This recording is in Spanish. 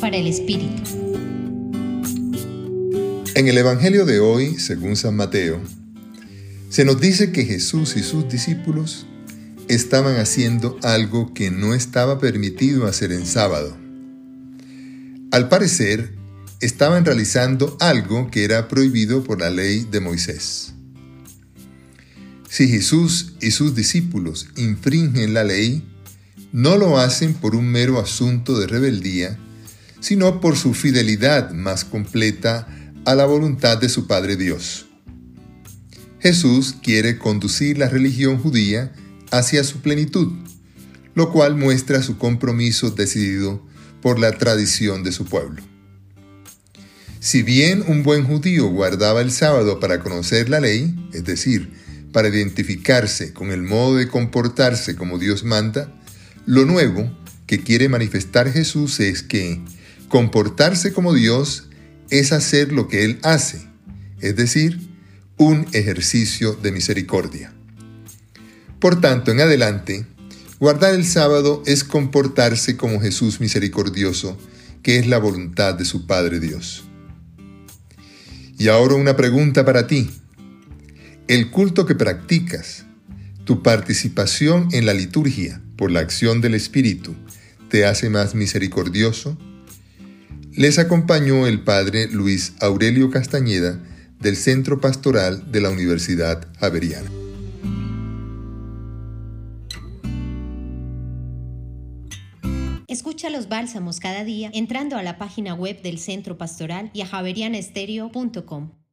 Para el Espíritu. En el Evangelio de hoy, según San Mateo, se nos dice que Jesús y sus discípulos estaban haciendo algo que no estaba permitido hacer en sábado. Al parecer, estaban realizando algo que era prohibido por la ley de Moisés. Si Jesús y sus discípulos infringen la ley, no lo hacen por un mero asunto de rebeldía, sino por su fidelidad más completa a la voluntad de su Padre Dios. Jesús quiere conducir la religión judía hacia su plenitud, lo cual muestra su compromiso decidido por la tradición de su pueblo. Si bien un buen judío guardaba el sábado para conocer la ley, es decir, para identificarse con el modo de comportarse como Dios manda, lo nuevo que quiere manifestar Jesús es que comportarse como Dios es hacer lo que Él hace, es decir, un ejercicio de misericordia. Por tanto, en adelante, guardar el sábado es comportarse como Jesús misericordioso, que es la voluntad de su Padre Dios. Y ahora una pregunta para ti. ¿El culto que practicas, tu participación en la liturgia, por la acción del Espíritu te hace más misericordioso? Les acompañó el padre Luis Aurelio Castañeda del Centro Pastoral de la Universidad Javeriana. Escucha los bálsamos cada día entrando a la página web del Centro Pastoral y a javerianestereo.com.